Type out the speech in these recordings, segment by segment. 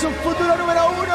su futuro número uno.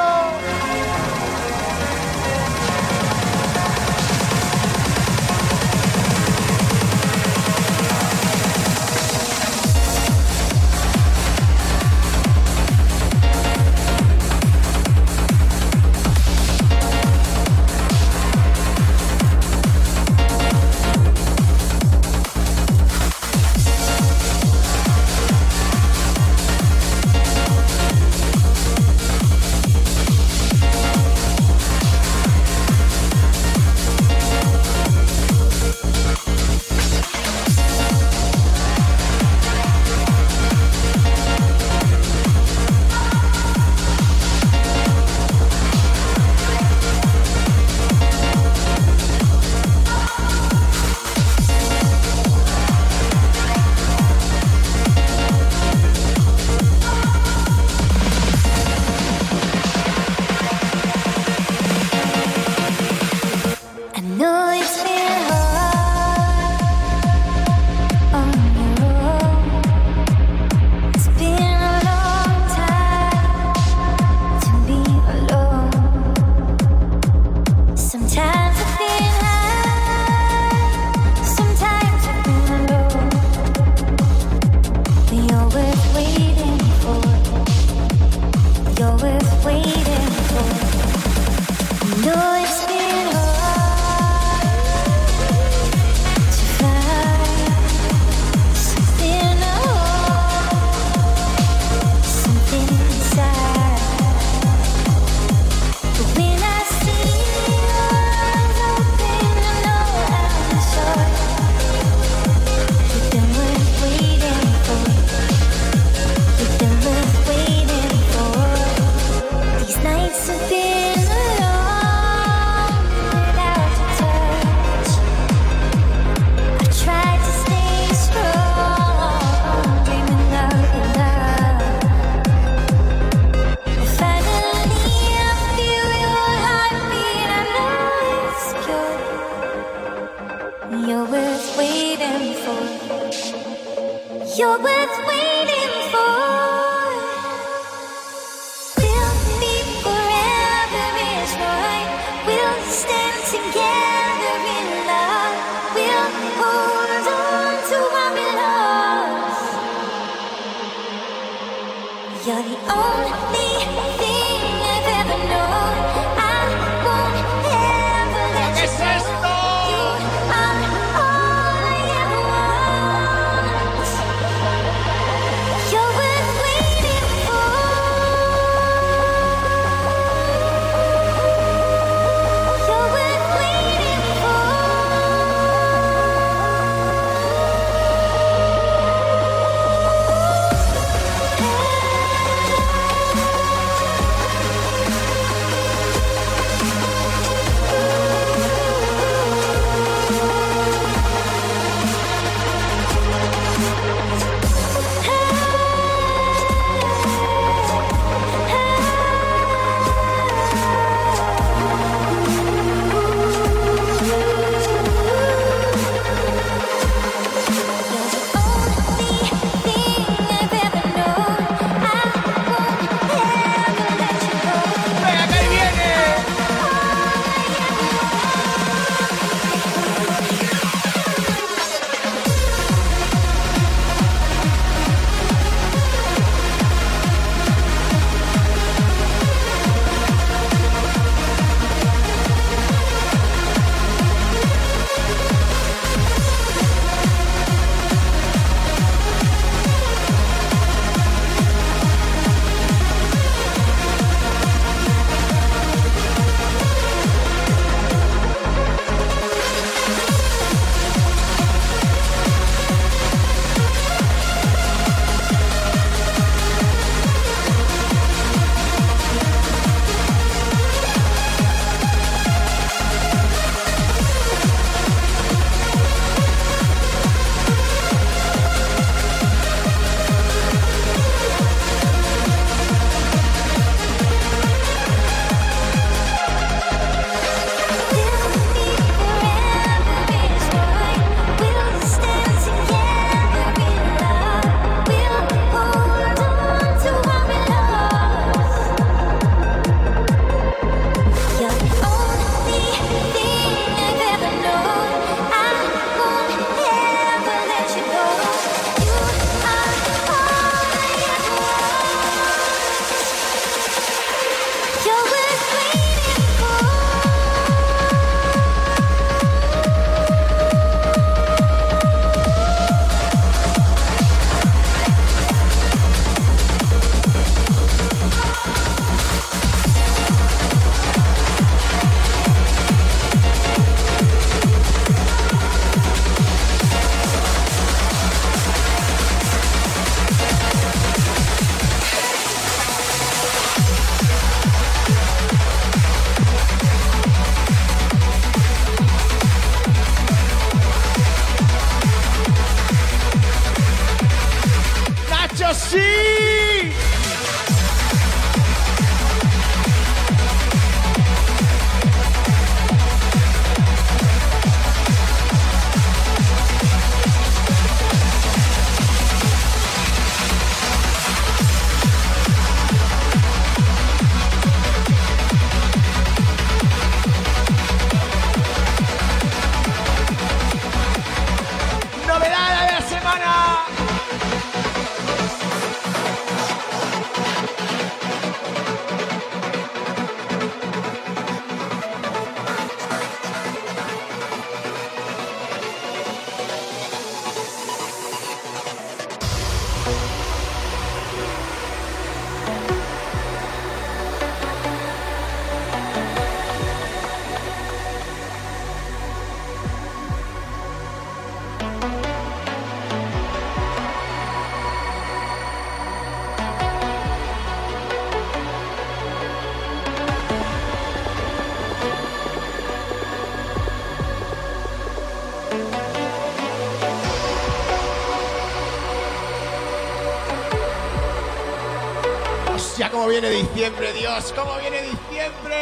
viene diciembre, Dios? ¿Cómo viene diciembre?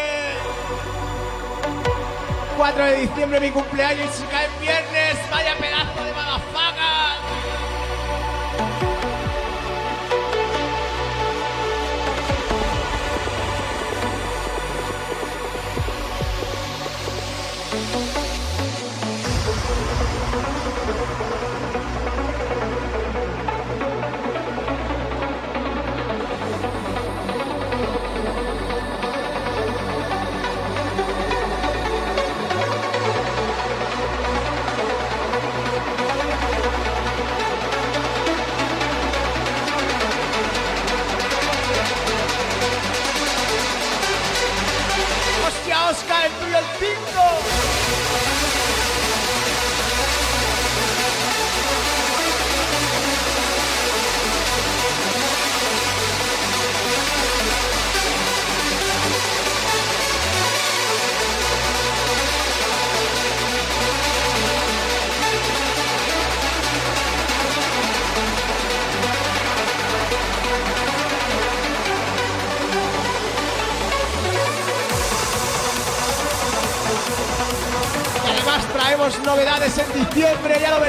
4 de diciembre mi cumpleaños y se septiembre, ya lo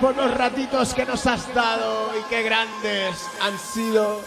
por los ratitos que nos has dado y qué grandes han sido.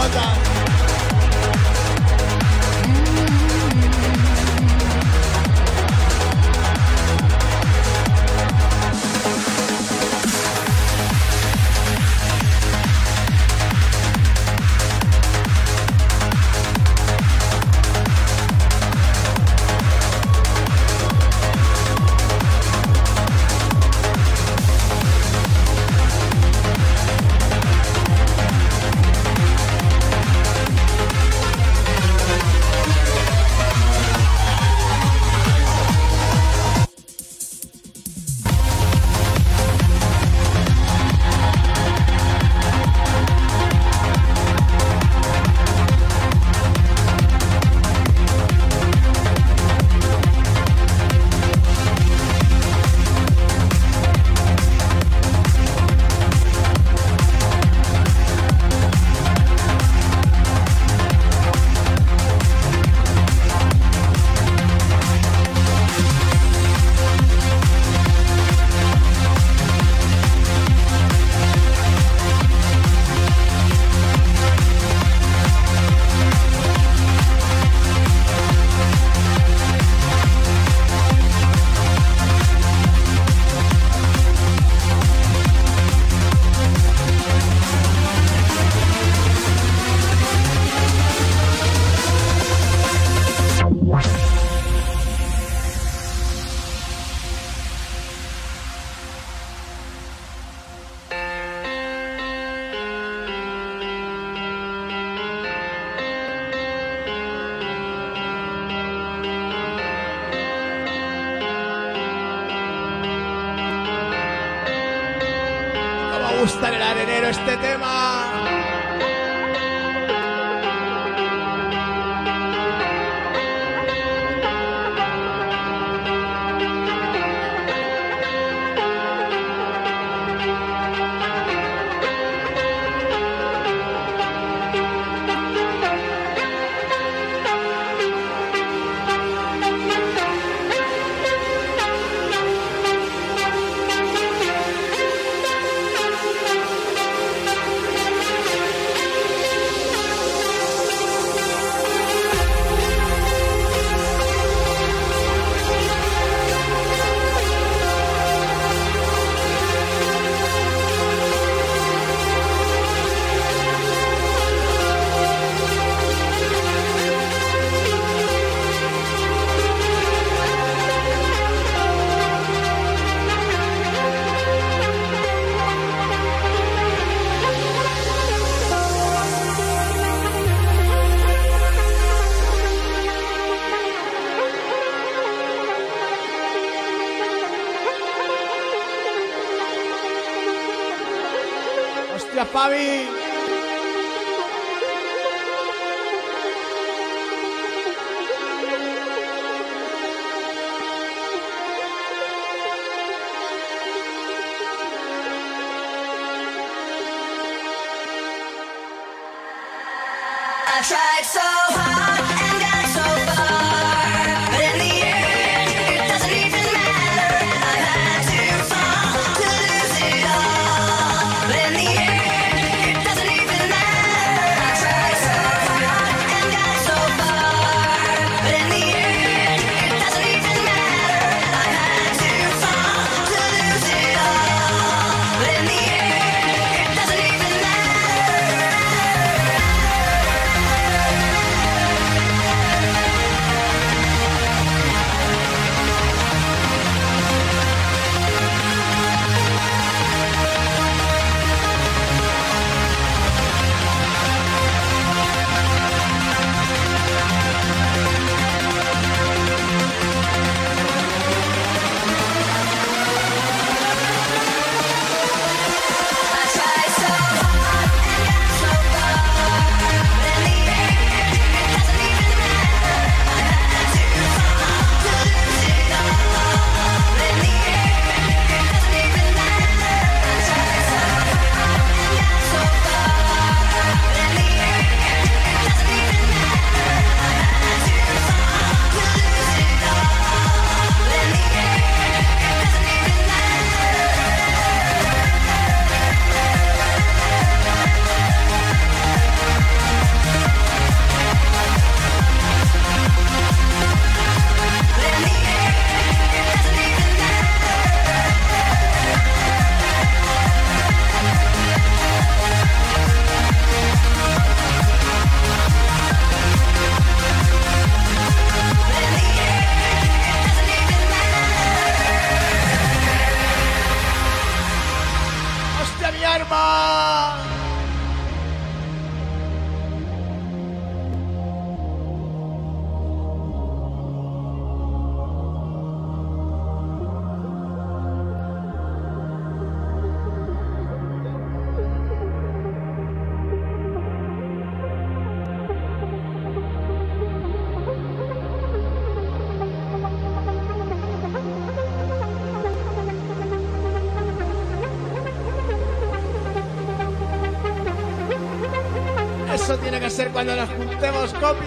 Ramadan. cuando nos juntemos con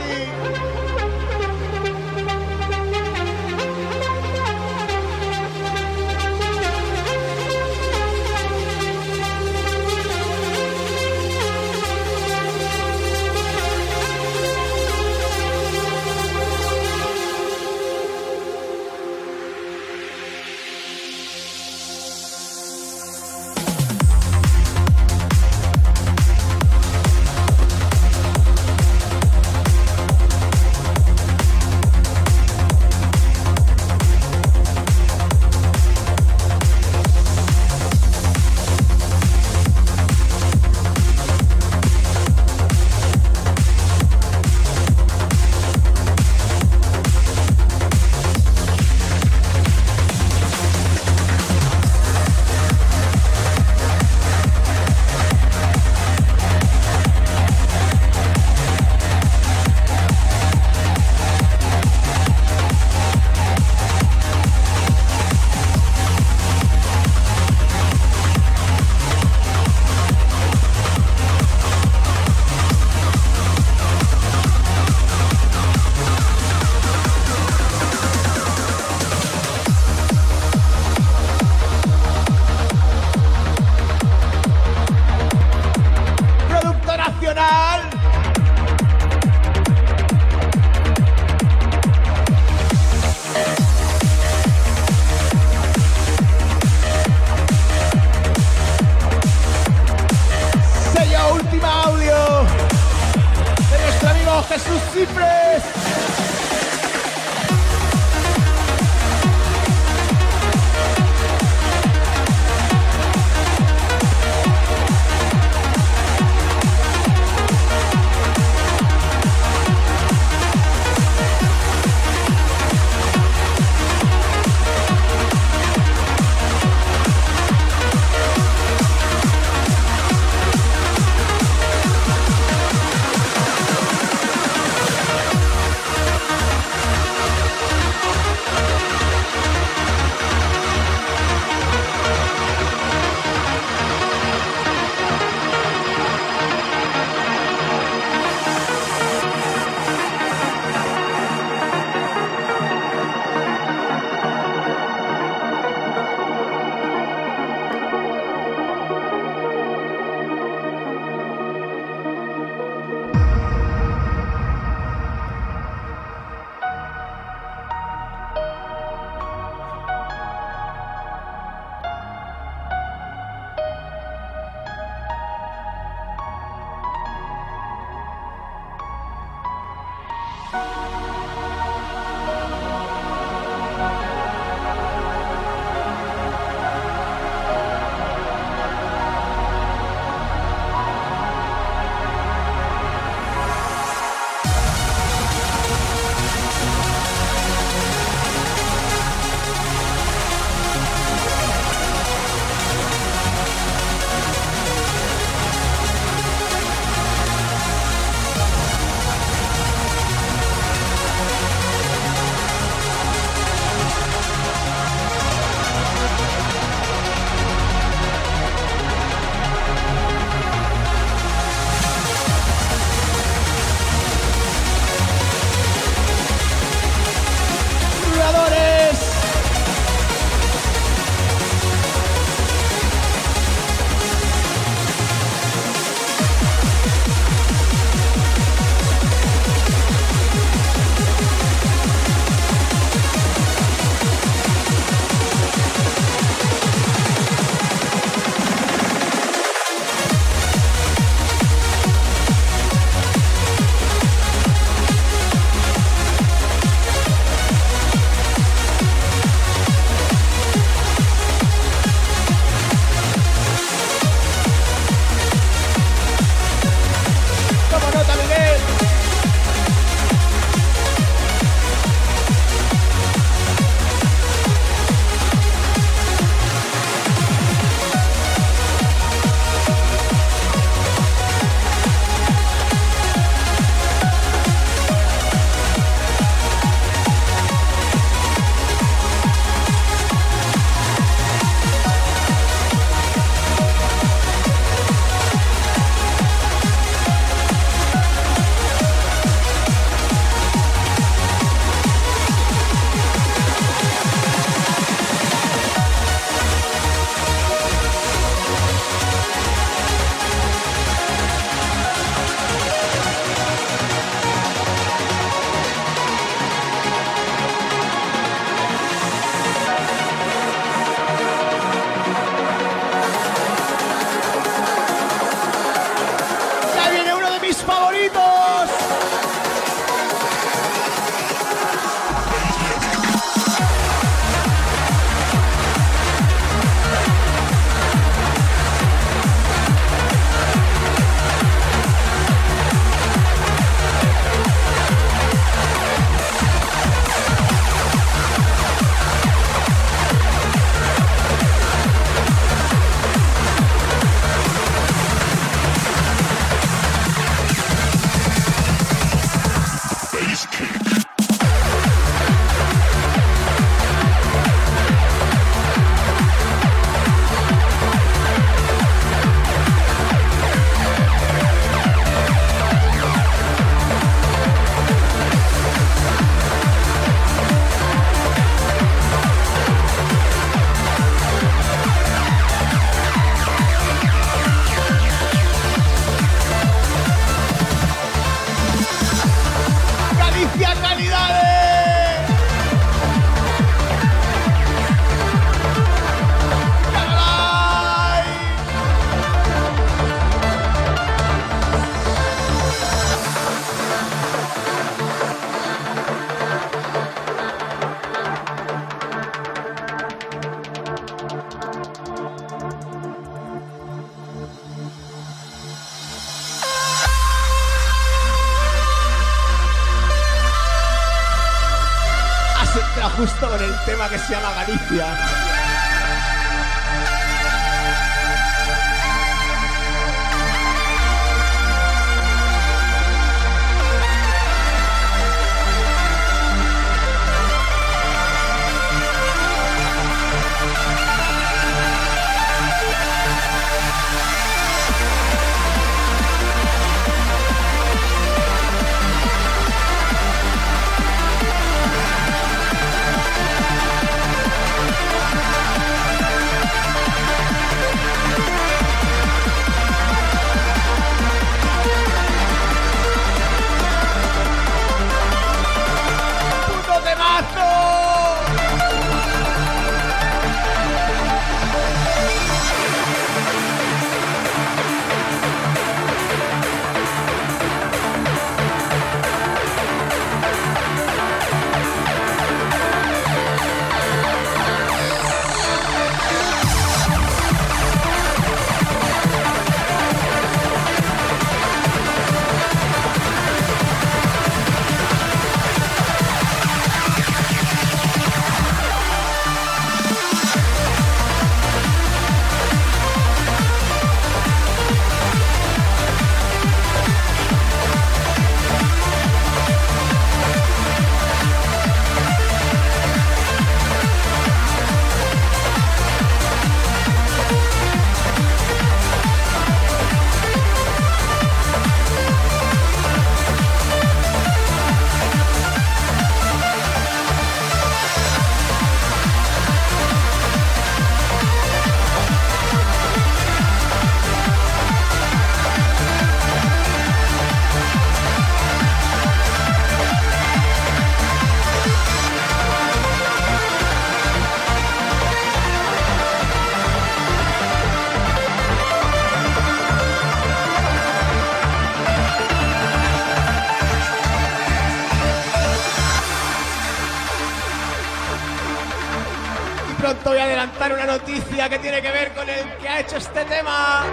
que tiene que ver con el que ha hecho este tema.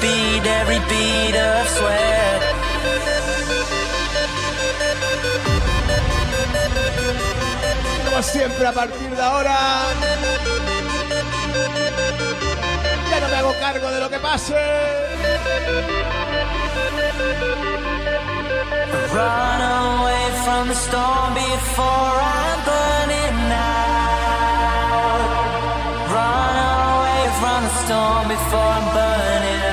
beat, every beat of sweat. Como siempre a partir de ahora. Ya no me hago cargo de lo que pase. Run away from the storm before I'm burning out. Run away from the storm before I'm burning out.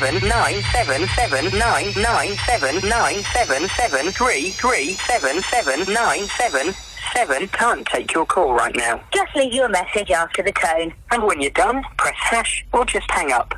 seven nine seven seven nine nine seven nine seven seven three three seven seven nine seven seven can't take your call right now. Just leave your message after the tone. And when you're done, press hash or just hang up.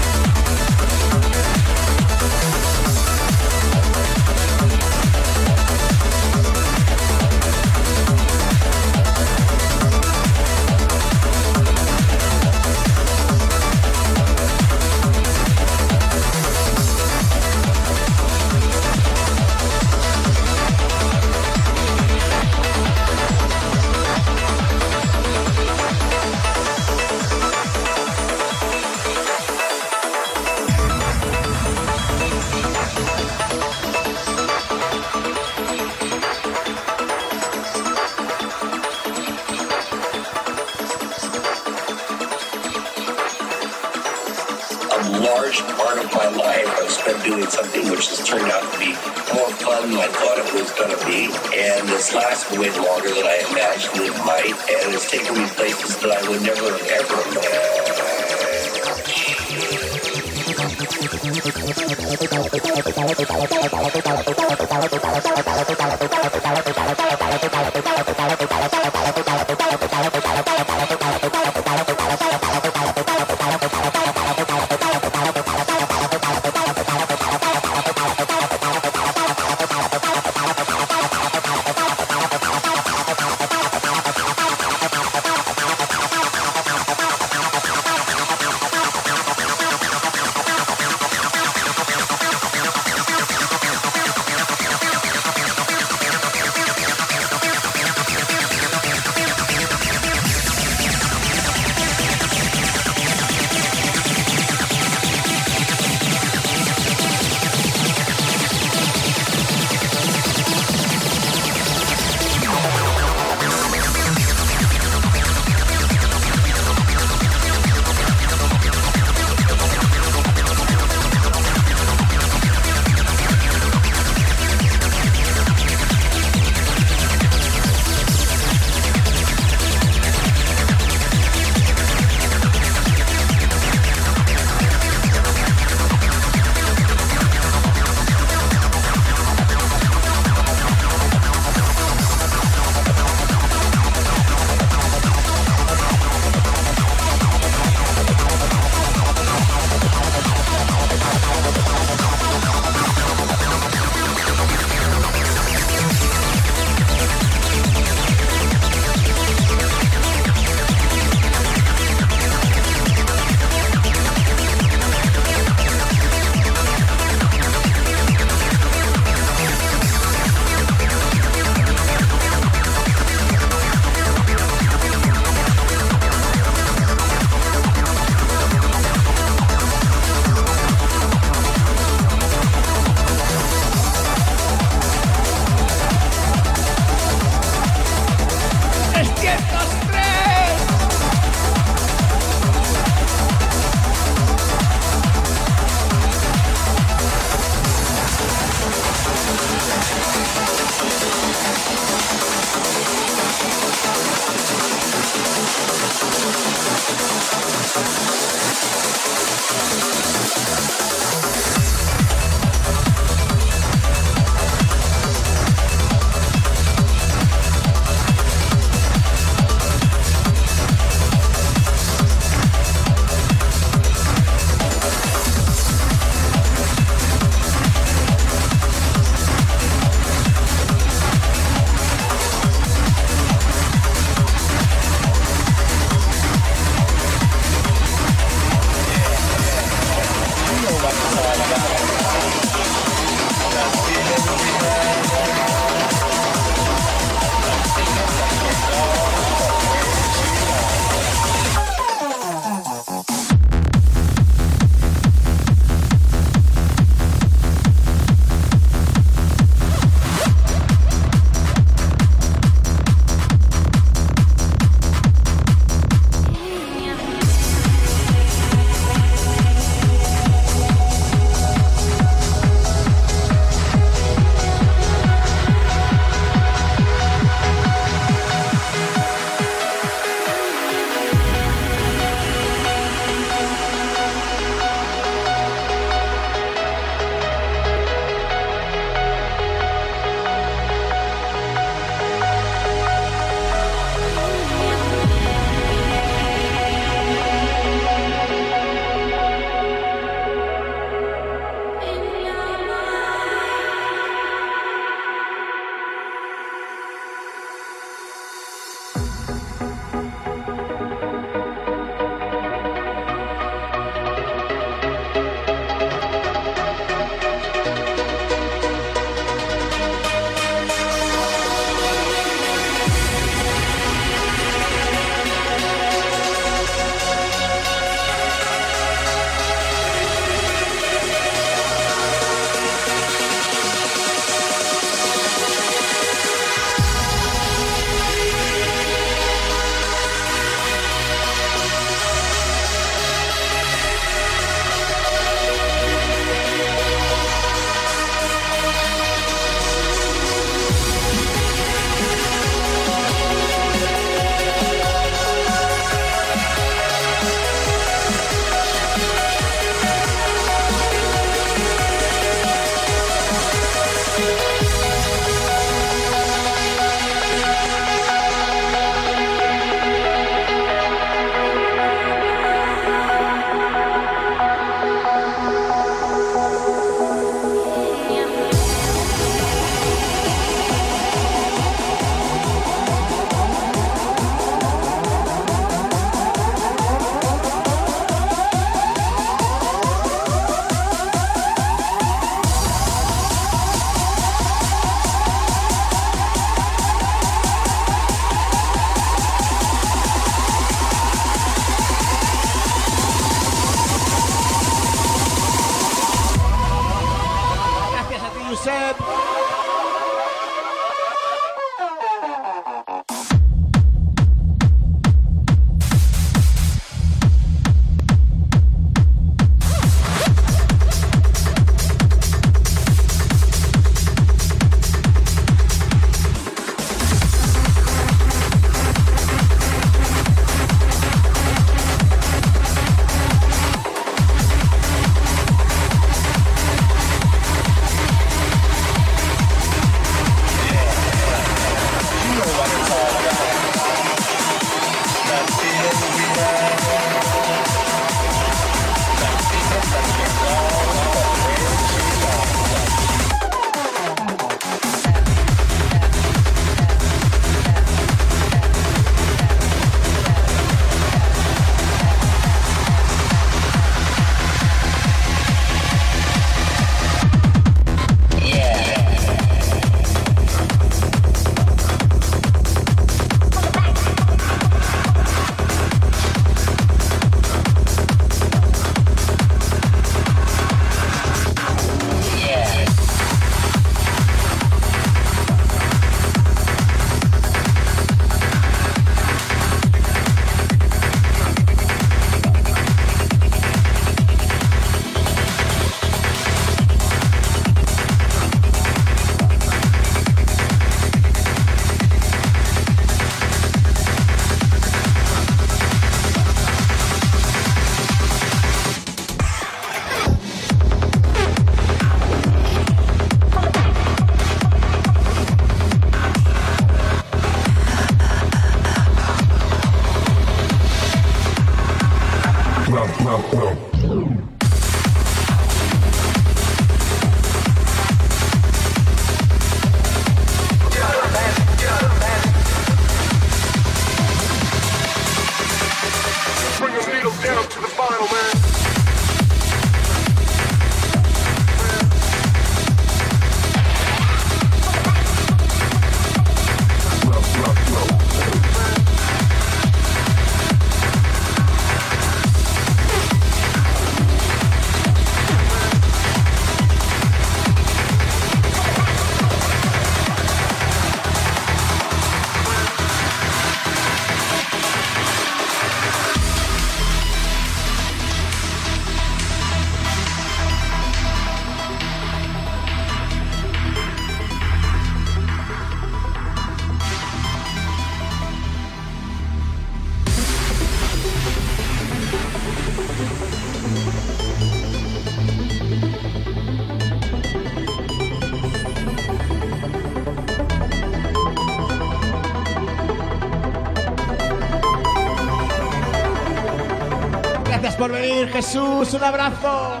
un abrazo.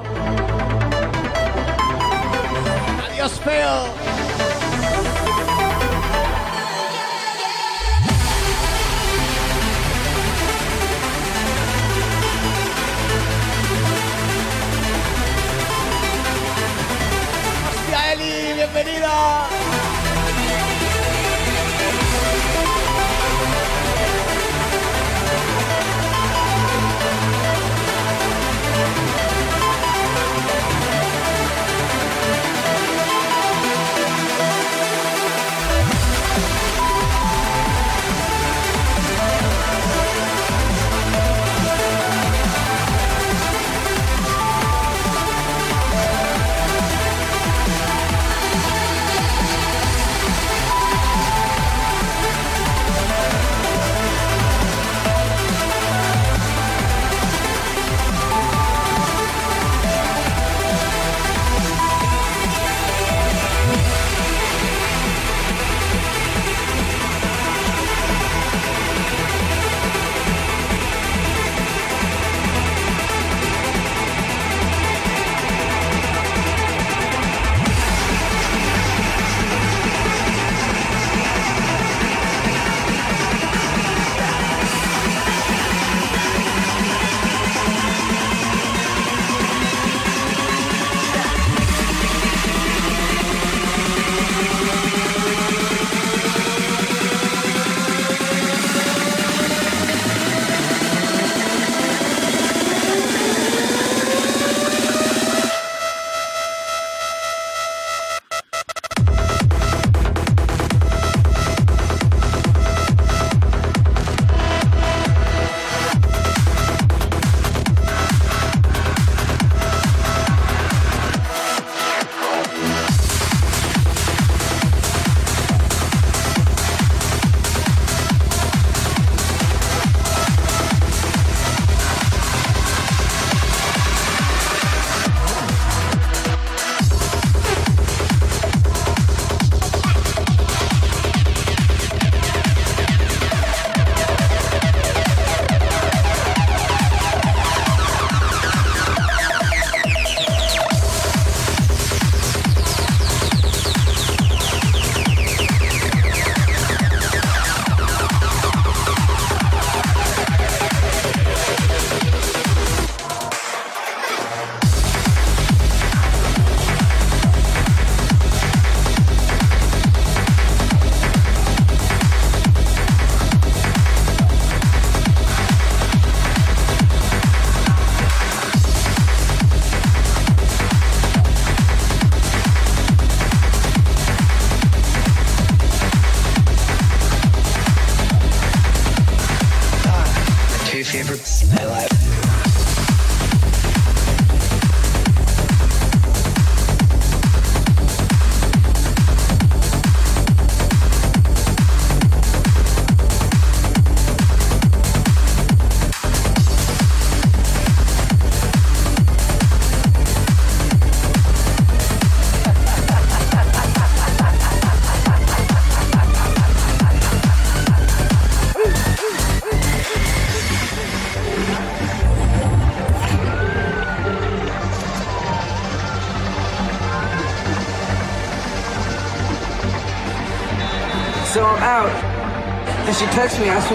Adiós, feo.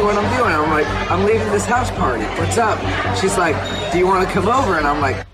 what I'm doing. I'm like, I'm leaving this house party. What's up? She's like, do you want to come over? And I'm like,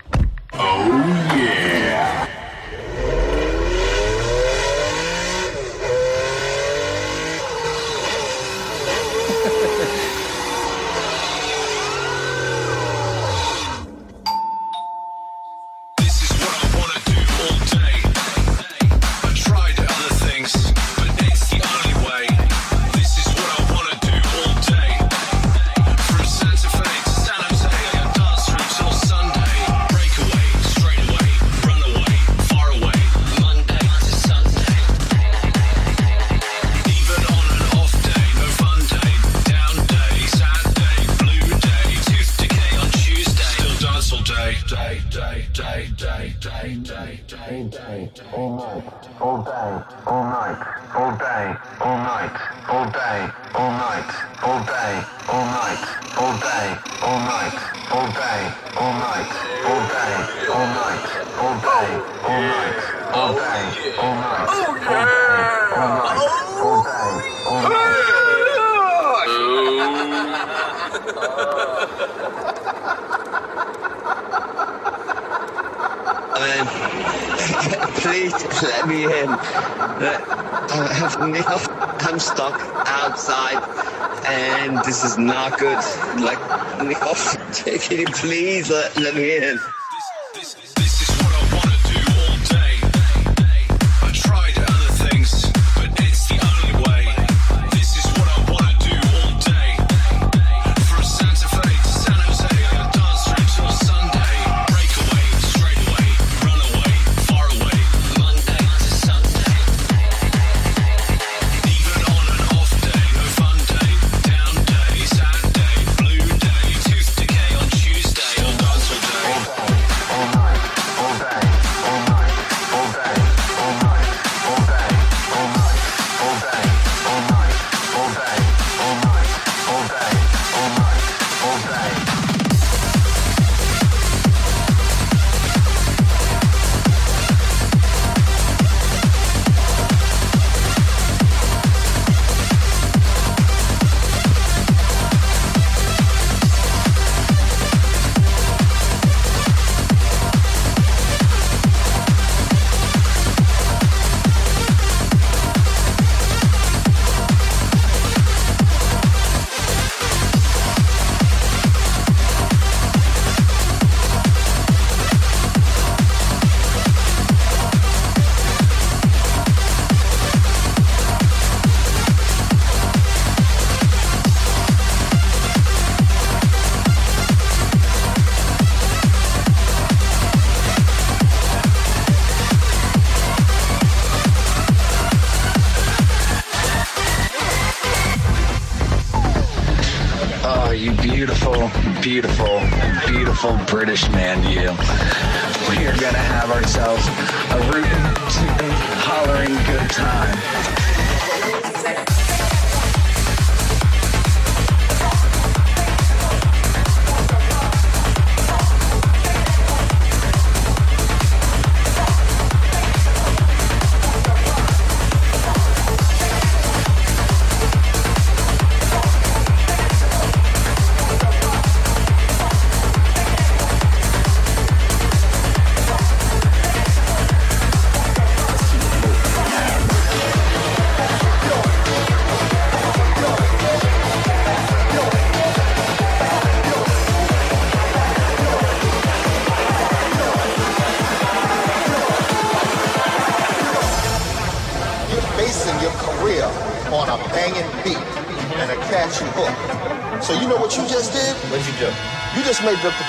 Please.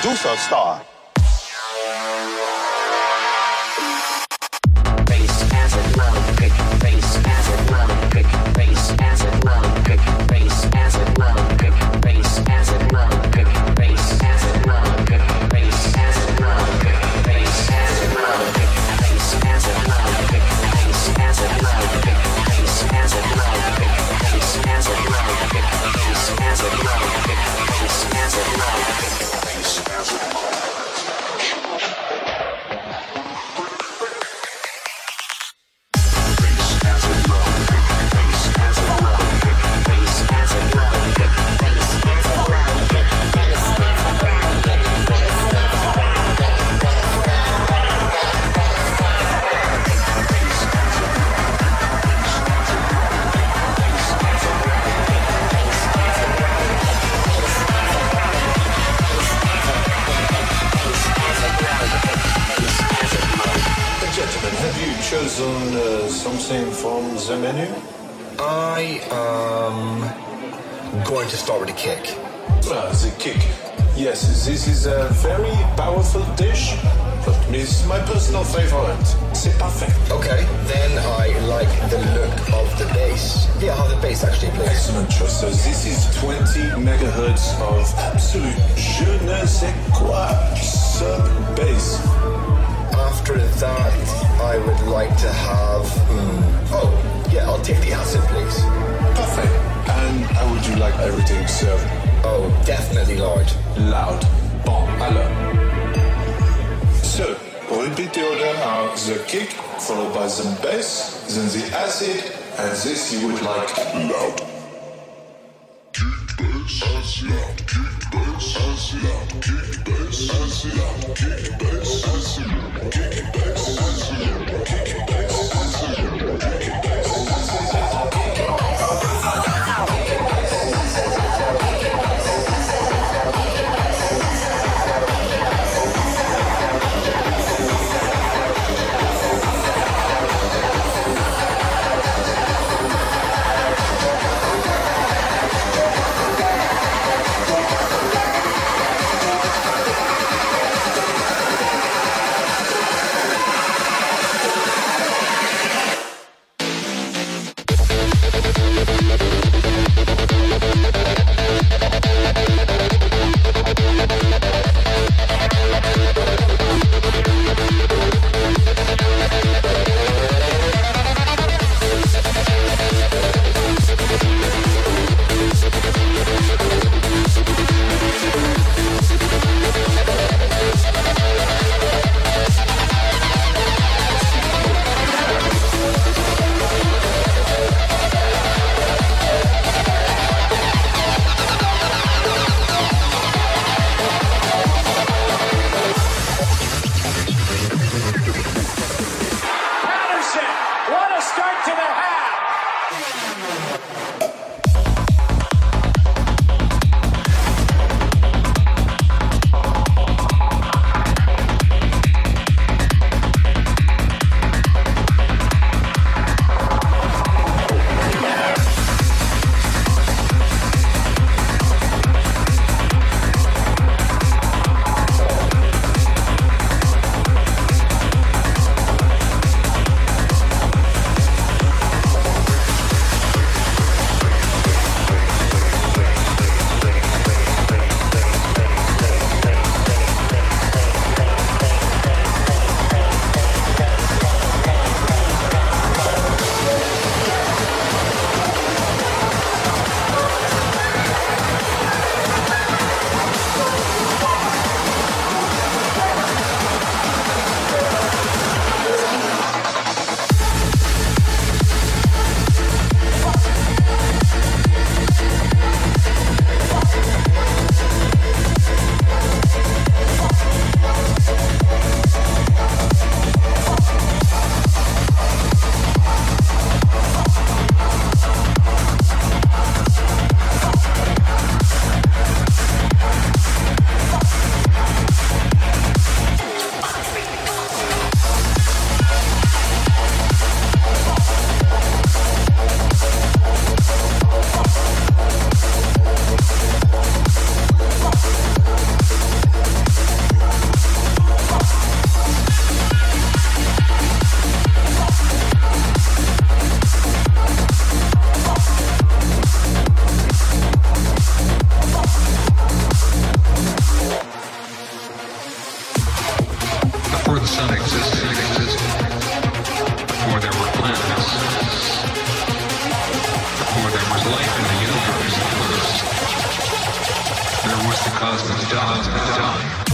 do some stuff. the bass actually, please. Excellent choice. So this is 20 megahertz of absolute je ne sais quoi sub bass. After that, I would like to have. Mm, oh, yeah, I'll take the acid, please. Perfect. And how would you like everything served? Oh, definitely loud. Loud. Bon, alors. So, repeat the order now the kick, followed by the bass, then the acid, and this you would like loud. Kick bass as loud, kick bass as loud, kick bass as loud, kick bass as loud, kick bass as loud. cosmic dawn. dawn.